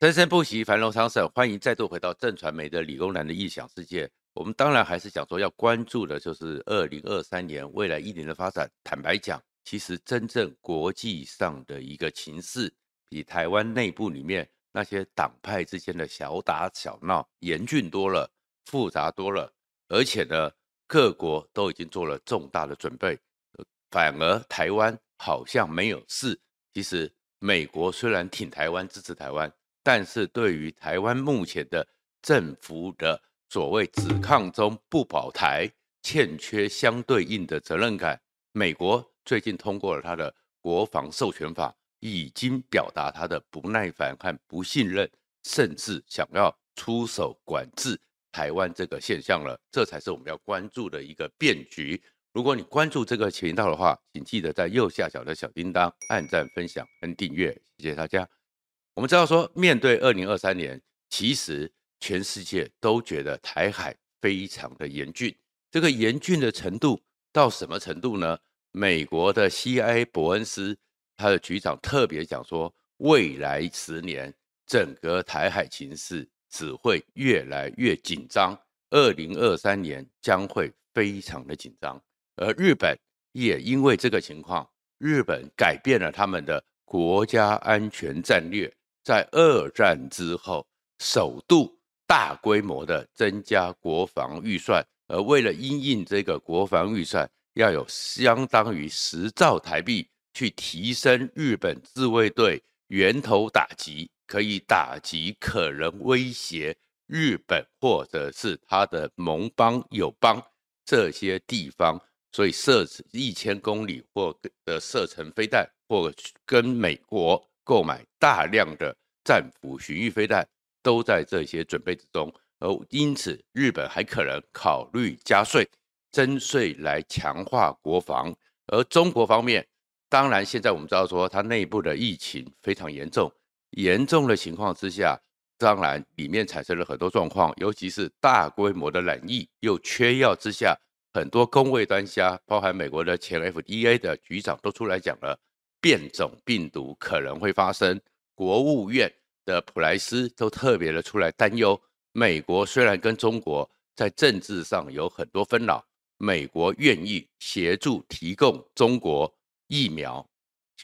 生生不息，繁荣昌盛。欢迎再度回到正传媒的理工男的异想世界。我们当然还是讲说要关注的，就是二零二三年未来一年的发展。坦白讲，其实真正国际上的一个情势，比台湾内部里面那些党派之间的小打小闹严峻多了，复杂多了。而且呢，各国都已经做了重大的准备，反而台湾好像没有事。其实美国虽然挺台湾，支持台湾。但是对于台湾目前的政府的所谓“只抗中不保台”，欠缺相对应的责任感，美国最近通过了他的国防授权法，已经表达他的不耐烦和不信任，甚至想要出手管制台湾这个现象了。这才是我们要关注的一个变局。如果你关注这个频道的话，请记得在右下角的小叮当按赞、分享跟订阅，谢谢大家。我们知道说，面对二零二三年，其实全世界都觉得台海非常的严峻。这个严峻的程度到什么程度呢？美国的 CIA 伯恩斯他的局长特别讲说，未来十年整个台海情势只会越来越紧张，二零二三年将会非常的紧张。而日本也因为这个情况，日本改变了他们的国家安全战略。在二战之后，首度大规模的增加国防预算，而为了因应这个国防预算，要有相当于十兆台币去提升日本自卫队源头打击，可以打击可能威胁日本或者是他的盟邦友邦这些地方，所以射一千公里或的射程飞弹，或跟美国。购买大量的战斧巡弋飞弹，都在这些准备之中，而因此日本还可能考虑加税、征税来强化国防。而中国方面，当然现在我们知道说它内部的疫情非常严重，严重的情况之下，当然里面产生了很多状况，尤其是大规模的染疫又缺药之下，很多公卫专家，包含美国的前 FDA 的局长都出来讲了。变种病毒可能会发生，国务院的普莱斯都特别的出来担忧。美国虽然跟中国在政治上有很多纷扰，美国愿意协助提供中国疫苗、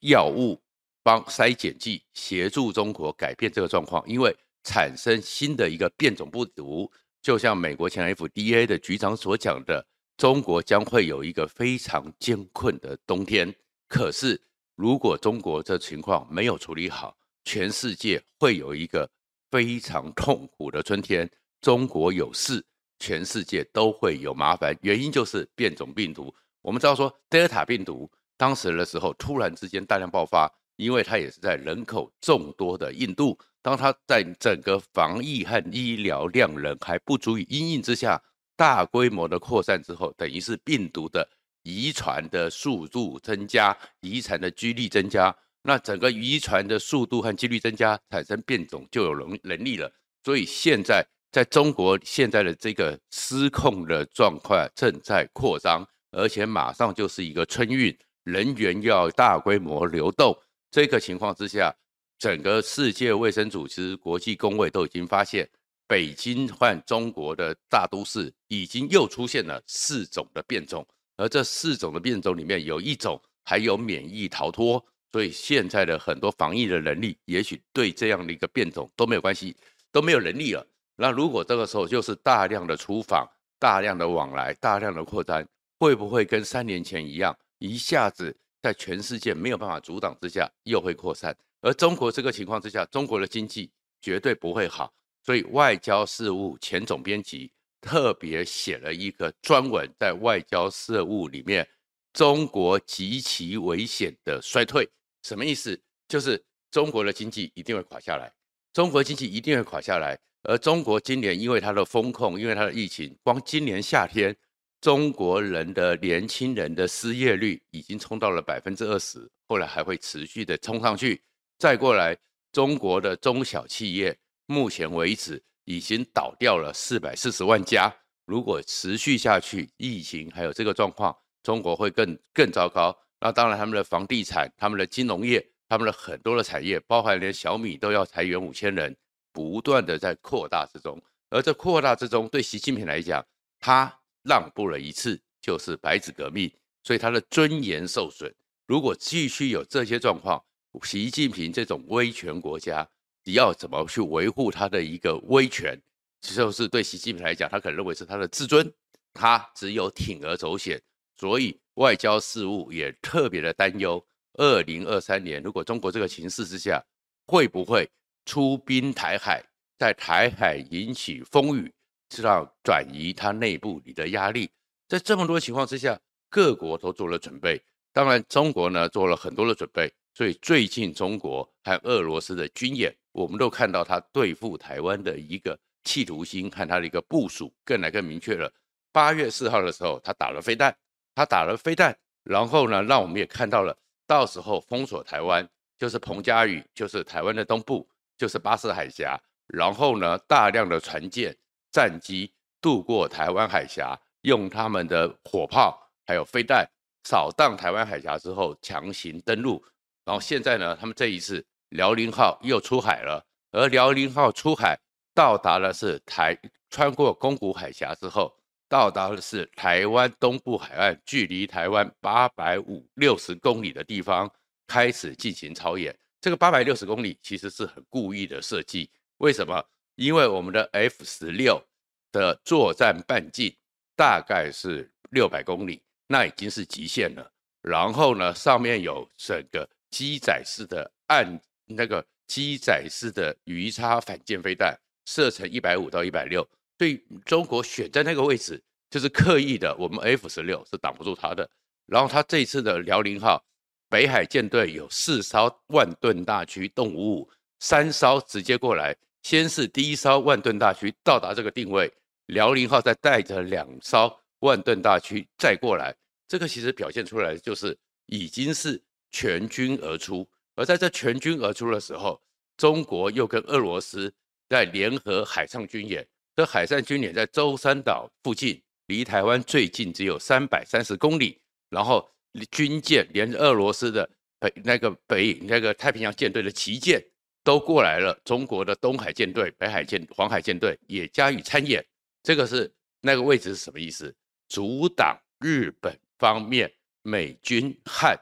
药物、帮筛检剂，协助中国改变这个状况。因为产生新的一个变种病毒，就像美国前 FDA 的局长所讲的，中国将会有一个非常艰困的冬天。可是。如果中国这情况没有处理好，全世界会有一个非常痛苦的春天。中国有事，全世界都会有麻烦。原因就是变种病毒。我们知道说，德尔塔病毒当时的时候突然之间大量爆发，因为它也是在人口众多的印度。当它在整个防疫和医疗量能还不足以因应之下，大规模的扩散之后，等于是病毒的。遗传的速度增加，遗传的几率增加，那整个遗传的速度和几率增加，产生变种就有能能力了。所以现在在中国现在的这个失控的状况正在扩张，而且马上就是一个春运，人员要大规模流动。这个情况之下，整个世界卫生组织、国际公卫都已经发现，北京换中国的大都市已经又出现了四种的变种。而这四种的变种里面有一种还有免疫逃脱，所以现在的很多防疫的能力，也许对这样的一个变种都没有关系，都没有能力了。那如果这个时候就是大量的出访、大量的往来、大量的扩张，会不会跟三年前一样，一下子在全世界没有办法阻挡之下又会扩散？而中国这个情况之下，中国的经济绝对不会好，所以外交事务前总编辑。特别写了一个专文，在外交事务里面，中国极其危险的衰退，什么意思？就是中国的经济一定会垮下来，中国经济一定会垮下来。而中国今年因为它的风控，因为它的疫情，光今年夏天，中国人的年轻人的失业率已经冲到了百分之二十，后来还会持续的冲上去。再过来，中国的中小企业，目前为止。已经倒掉了四百四十万家，如果持续下去，疫情还有这个状况，中国会更更糟糕。那当然，他们的房地产、他们的金融业、他们的很多的产业，包含连小米都要裁员五千人，不断的在扩大之中。而这扩大之中，对习近平来讲，他让步了一次，就是白纸革命，所以他的尊严受损。如果继续有这些状况，习近平这种威权国家，你要怎么去维护他的一个威权？其实就是对习近平来讲，他可能认为是他的自尊，他只有铤而走险，所以外交事务也特别的担忧。二零二三年，如果中国这个形势之下，会不会出兵台海？在台海引起风雨，是要转移它内部里的压力。在这么多情况之下，各国都做了准备。当然，中国呢做了很多的准备。所以最近中国和俄罗斯的军演，我们都看到他对付台湾的一个企图心和他的一个部署更来更明确了。八月四号的时候，他打了飞弹，他打了飞弹，然后呢，让我们也看到了，到时候封锁台湾，就是彭佳屿，就是台湾的东部，就是巴士海峡。然后呢，大量的船舰、战机渡过台湾海峡，用他们的火炮还有飞弹扫荡台湾海峡之后，强行登陆。然后现在呢，他们这一次辽宁号又出海了，而辽宁号出海到达的是台，穿过宫古海峡之后，到达的是台湾东部海岸，距离台湾八百五六十公里的地方开始进行超演。这个八百六十公里其实是很故意的设计。为什么？因为我们的 F 十六的作战半径大概是六百公里，那已经是极限了。然后呢，上面有整个机载式的岸，那个机载式的鱼叉反舰飞弹，射程一百五到一百六。所以中国选在那个位置，就是刻意的。我们 F 十六是挡不住他的。然后他这次的辽宁号北海舰队有四艘万吨大驱动五五，三艘直接过来。先是第一艘万吨大驱到达这个定位，辽宁号再带着两艘万吨大驱再过来，这个其实表现出来就是已经是全军而出。而在这全军而出的时候，中国又跟俄罗斯在联合海上军演。这海上军演在舟山岛附近，离台湾最近只有三百三十公里。然后军舰连俄罗斯的北那个北那个太平洋舰队的旗舰。都过来了，中国的东海舰队、北海舰、黄海舰队也加以参演。这个是那个位置是什么意思？阻挡日本方面美军和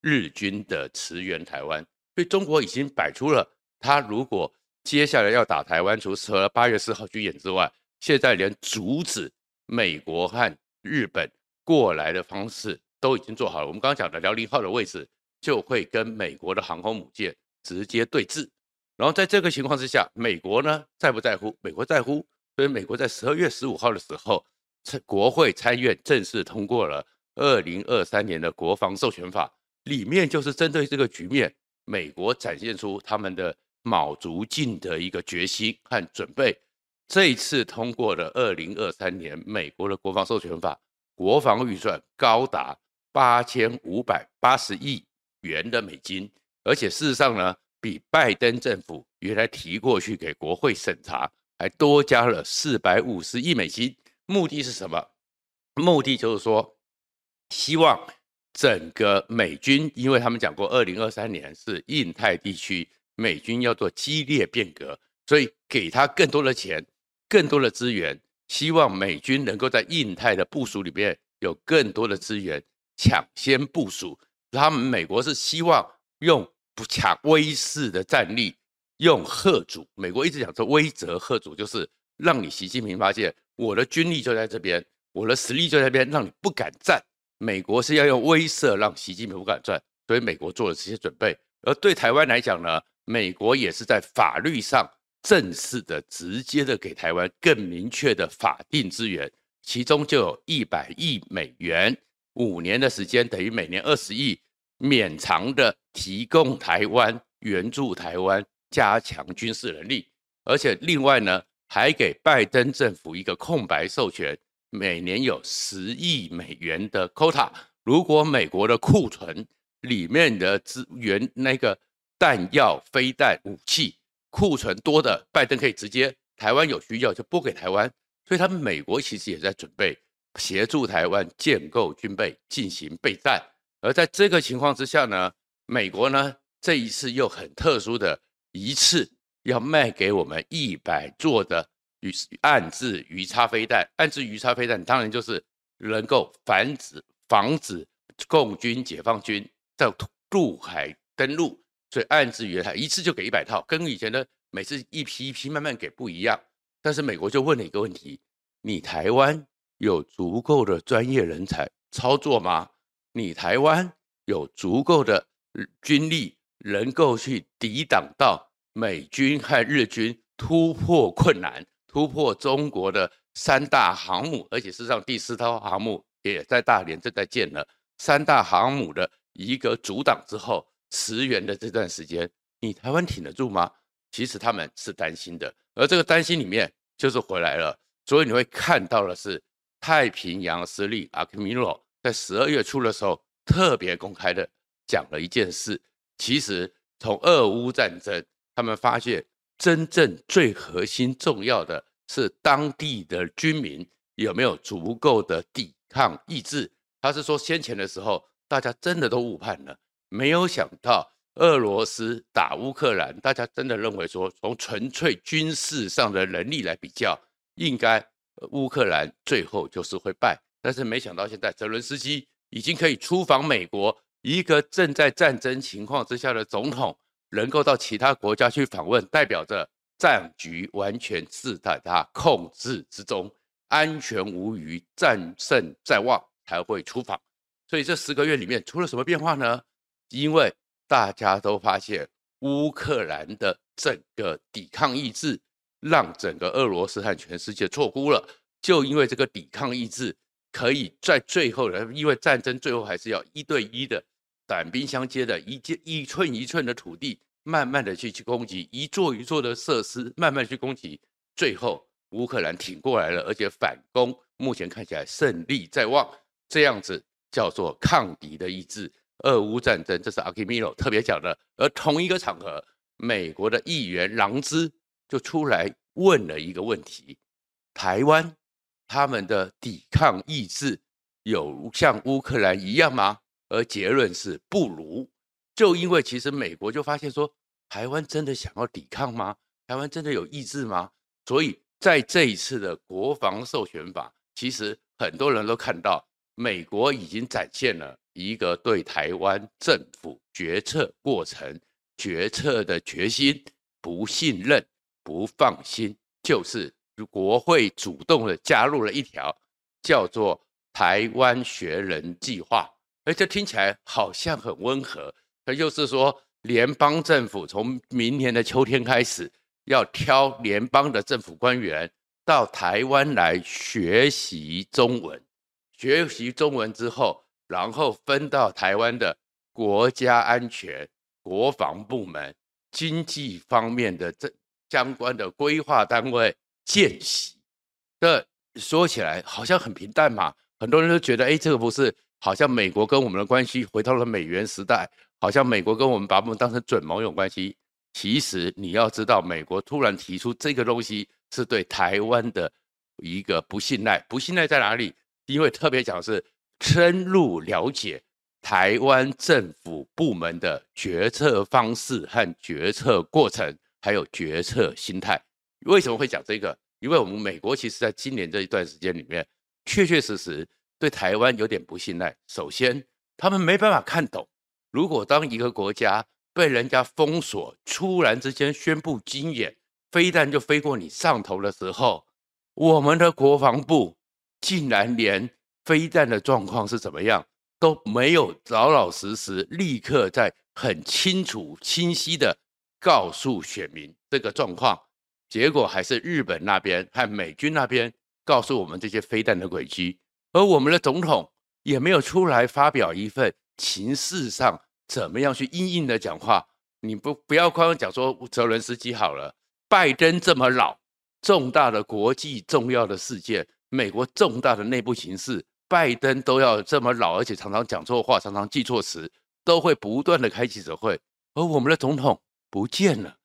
日军的驰援台湾。所以中国已经摆出了，他如果接下来要打台湾，除了八月四号军演之外，现在连阻止美国和日本过来的方式都已经做好了。我们刚刚讲的辽宁号的位置，就会跟美国的航空母舰直接对峙。然后在这个情况之下，美国呢在不在乎？美国在乎，所以美国在十二月十五号的时候，国会参院正式通过了二零二三年的国防授权法，里面就是针对这个局面，美国展现出他们的卯足劲的一个决心和准备。这一次通过的二零二三年美国的国防授权法，国防预算高达八千五百八十亿元的美金，而且事实上呢。比拜登政府原来提过去给国会审查还多加了四百五十亿美金，目的是什么？目的就是说，希望整个美军，因为他们讲过，二零二三年是印太地区美军要做激烈变革，所以给他更多的钱、更多的资源，希望美军能够在印太的部署里面有更多的资源，抢先部署。他们美国是希望用。不抢威势的战力，用吓阻。美国一直讲说威慑吓阻，就是让你习近平发现我的军力就在这边，我的实力就在这边，让你不敢战。美国是要用威慑让习近平不敢战，所以美国做了这些准备。而对台湾来讲呢，美国也是在法律上正式的、直接的给台湾更明确的法定资源，其中就有一百亿美元，五年的时间等于每年二十亿。勉偿的提供台湾援助台湾，加强军事能力，而且另外呢，还给拜登政府一个空白授权，每年有十亿美元的 quota。如果美国的库存里面的资源那个弹药、飞弹、武器库存多的，拜登可以直接台湾有需要就拨给台湾。所以，他们美国其实也在准备协助台湾建构军备，进行备战。而在这个情况之下呢，美国呢这一次又很特殊的一次，要卖给我们一百座的鱼暗制鱼叉飞弹。暗制鱼叉飞弹当然就是能够防止防止共军解放军在陆海登陆，所以岸置鱼叉一次就给一百套，跟以前的每次一批一批慢慢给不一样。但是美国就问了一个问题：你台湾有足够的专业人才操作吗？你台湾有足够的军力能够去抵挡到美军和日军突破困难、突破中国的三大航母，而且事实上第四艘航母也在大连正在建了。三大航母的一个阻挡之后，驰援的这段时间，你台湾挺得住吗？其实他们是担心的。而这个担心里面就是回来了，所以你会看到的是太平洋司令阿克米诺在十二月初的时候特别公开的讲了一件事。其实从俄乌战争，他们发现真正最核心重要的是当地的居民有没有足够的抵抗意志。他是说先前的时候大家真的都误判了，没有想到。俄罗斯打乌克兰，大家真的认为说，从纯粹军事上的能力来比较，应该乌克兰最后就是会败。但是没想到现在泽伦斯基已经可以出访美国，一个正在战争情况之下的总统，能够到其他国家去访问，代表着战局完全是在他控制之中，安全无虞，战胜在望才会出访。所以这十个月里面出了什么变化呢？因为大家都发现，乌克兰的整个抵抗意志，让整个俄罗斯和全世界错估了。就因为这个抵抗意志，可以在最后的，因为战争最后还是要一对一的，短兵相接的，一一寸一寸的土地，慢慢的去去攻击，一座一座的设施，慢慢去攻击，最后乌克兰挺过来了，而且反攻，目前看起来胜利在望，这样子叫做抗敌的意志。俄乌战争，这是阿基米诺特别讲的。而同一个场合，美国的议员朗兹就出来问了一个问题：台湾他们的抵抗意志有像乌克兰一样吗？而结论是不如。就因为其实美国就发现说，台湾真的想要抵抗吗？台湾真的有意志吗？所以在这一次的国防授权法，其实很多人都看到，美国已经展现了。一个对台湾政府决策过程决策的决心、不信任、不放心，就是国会主动的加入了一条叫做“台湾学人计划”，而这听起来好像很温和。它就是说，联邦政府从明年的秋天开始，要挑联邦的政府官员到台湾来学习中文，学习中文之后。然后分到台湾的国家安全、国防部门、经济方面的这相关的规划单位见习。这说起来好像很平淡嘛，很多人都觉得，哎，这个不是好像美国跟我们的关系回到了美元时代，好像美国跟我们把我们当成准盟友关系。其实你要知道，美国突然提出这个东西，是对台湾的一个不信赖。不信赖在哪里？因为特别讲的是。深入了解台湾政府部门的决策方式和决策过程，还有决策心态。为什么会讲这个？因为我们美国其实在今年这一段时间里面，确确实实对台湾有点不信赖。首先，他们没办法看懂，如果当一个国家被人家封锁，突然之间宣布军演，飞弹就飞过你上头的时候，我们的国防部竟然连。飞弹的状况是怎么样，都没有老老实实立刻在很清楚清晰的告诉选民这个状况，结果还是日本那边和美军那边告诉我们这些飞弹的轨迹，而我们的总统也没有出来发表一份情势上怎么样去因应的讲话。你不不要光讲说泽伦斯基好了，拜登这么老，重大的国际重要的事件，美国重大的内部形势。拜登都要这么老，而且常常讲错话，常常记错词，都会不断的开记者会。而我们的总统不见了，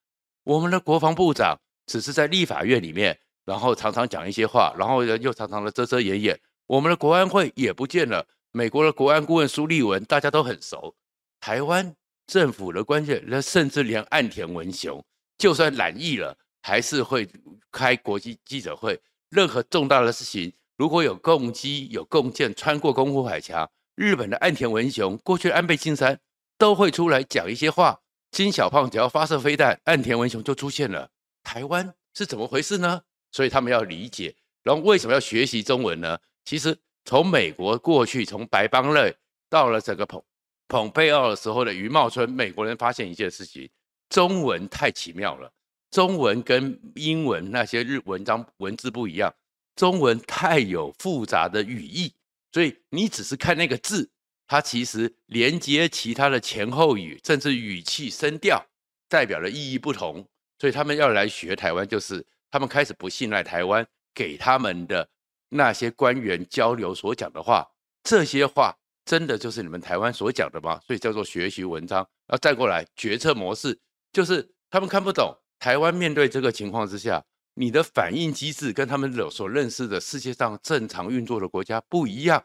我们的国防部长只是在立法院里面，然后常常讲一些话，然后又常常的遮遮掩掩。我们的国安会也不见了，美国的国安顾问苏利文大家都很熟。台湾政府的关键，那甚至连岸田文雄，就算染疫了，还是会开国际记者会。任何重大的事情，如果有共机、有共舰穿过宫古海峡，日本的岸田文雄、过去的安倍晋三都会出来讲一些话。金小胖只要发射飞弹，岸田文雄就出现了。台湾是怎么回事呢？所以他们要理解。然后为什么要学习中文呢？其实从美国过去，从白邦瑞到了整个捧捧贝奥的时候的余茂春，美国人发现一件事情：中文太奇妙了。中文跟英文那些日文章文字不一样，中文太有复杂的语义，所以你只是看那个字，它其实连接其他的前后语，甚至语气声调，代表的意义不同。所以他们要来学台湾，就是他们开始不信赖台湾给他们的那些官员交流所讲的话，这些话真的就是你们台湾所讲的吗？所以叫做学习文章。然后再过来决策模式，就是他们看不懂。台湾面对这个情况之下，你的反应机制跟他们所认识的世界上正常运作的国家不一样。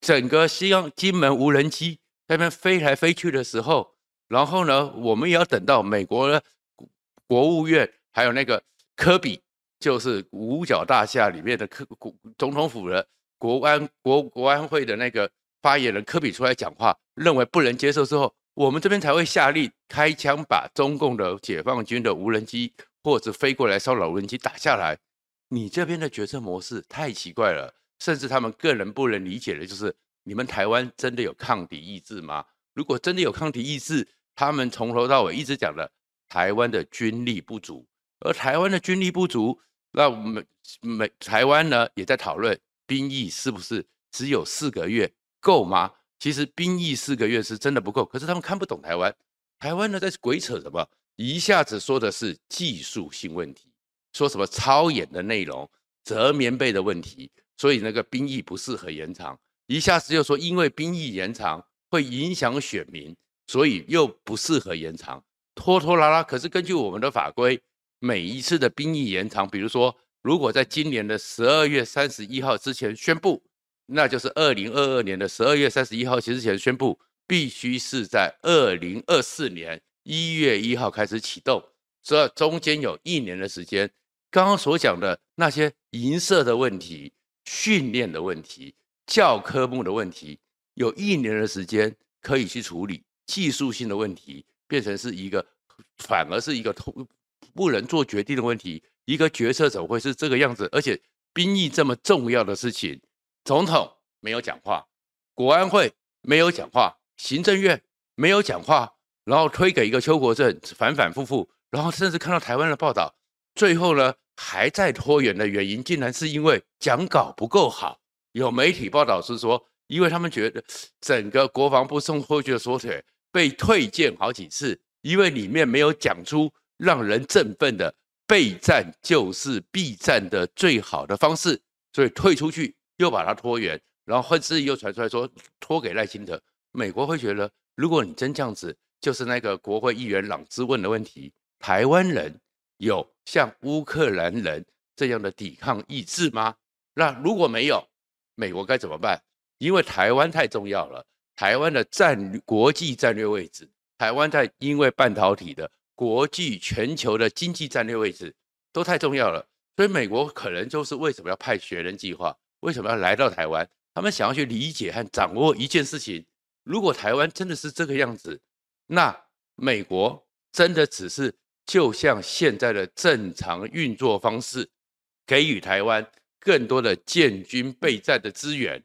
整个西洋金门无人机在那边飞来飞去的时候，然后呢，我们也要等到美国的国务院还有那个科比，就是五角大厦里面的科国总统府的国安国国安会的那个发言人科比出来讲话，认为不能接受之后。我们这边才会下令开枪把中共的解放军的无人机或者飞过来骚扰无人机打下来。你这边的决策模式太奇怪了，甚至他们个人不能理解的就是，你们台湾真的有抗敌意志吗？如果真的有抗敌意志，他们从头到尾一直讲的台湾的军力不足，而台湾的军力不足，那我们美台湾呢也在讨论兵役是不是只有四个月够吗？其实兵役四个月是真的不够，可是他们看不懂台湾。台湾呢在鬼扯什么？一下子说的是技术性问题，说什么超演的内容、折棉被的问题，所以那个兵役不适合延长。一下子又说因为兵役延长会影响选民，所以又不适合延长，拖拖拉拉。可是根据我们的法规，每一次的兵役延长，比如说如果在今年的十二月三十一号之前宣布。那就是二零二二年的十二月三十一号之前宣布，必须是在二零二四年一月一号开始启动，所以中间有一年的时间。刚刚所讲的那些银色的问题、训练的问题、教科目的问题，有一年的时间可以去处理。技术性的问题变成是一个，反而是一个通不能做决定的问题。一个决策怎么会是这个样子？而且兵役这么重要的事情。总统没有讲话，国安会没有讲话，行政院没有讲话，然后推给一个邱国正，反反复复，然后甚至看到台湾的报道，最后呢还在拖延的原因，竟然是因为讲稿不够好。有媒体报道是说，因为他们觉得整个国防部送过去的缩写被退件好几次，因为里面没有讲出让人振奋的备战就是避战的最好的方式，所以退出去。又把它拖延，然后甚至又传出来说拖给赖清德。美国会觉得，如果你真这样子，就是那个国会议员朗兹问的问题：台湾人有像乌克兰人这样的抵抗意志吗？那如果没有，美国该怎么办？因为台湾太重要了，台湾的战国际战略位置，台湾在因为半导体的国际全球的经济战略位置都太重要了，所以美国可能就是为什么要派学人计划。为什么要来到台湾？他们想要去理解和掌握一件事情。如果台湾真的是这个样子，那美国真的只是就像现在的正常运作方式，给予台湾更多的建军备战的资源，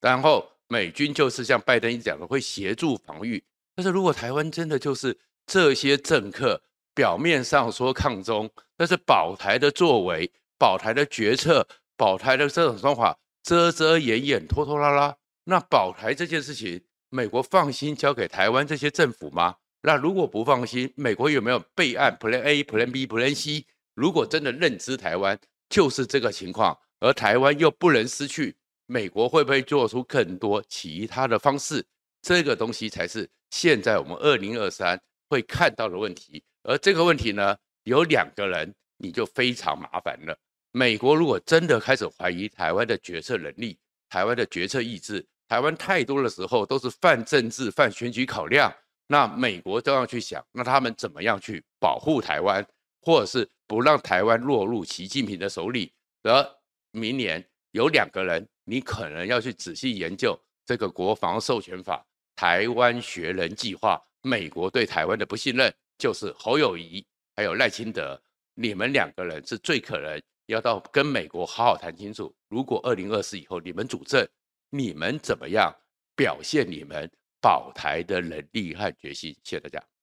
然后美军就是像拜登一讲的会协助防御。但是如果台湾真的就是这些政客表面上说抗中，但是保台的作为、保台的决策、保台的这种方法。遮遮掩掩、拖拖拉拉，那保台这件事情，美国放心交给台湾这些政府吗？那如果不放心，美国有没有备案 Plan A、Plan B、Plan C？如果真的认知台湾就是这个情况，而台湾又不能失去，美国会不会做出更多其他的方式？这个东西才是现在我们二零二三会看到的问题。而这个问题呢，有两个人，你就非常麻烦了。美国如果真的开始怀疑台湾的决策能力、台湾的决策意志，台湾太多的时候都是泛政治、泛选举考量，那美国都要去想，那他们怎么样去保护台湾，或者是不让台湾落入习近平的手里？而明年有两个人，你可能要去仔细研究这个国防授权法、台湾学人计划。美国对台湾的不信任，就是侯友宜还有赖清德，你们两个人是最可能要到跟美国好好谈清楚。如果二零二四以后你们主政，你们怎么样表现你们保台的能力和决心？谢谢大家。